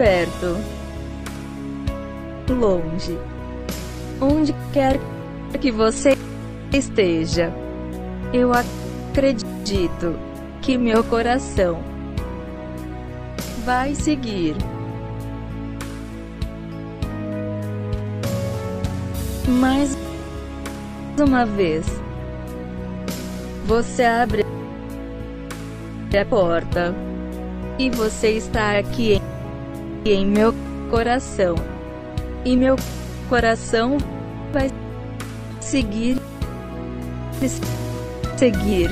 perto, longe, onde quer que você esteja. Eu acredito que meu coração vai seguir. Mais uma vez, você abre a porta e você está aqui em, em meu coração. E meu coração vai seguir seguir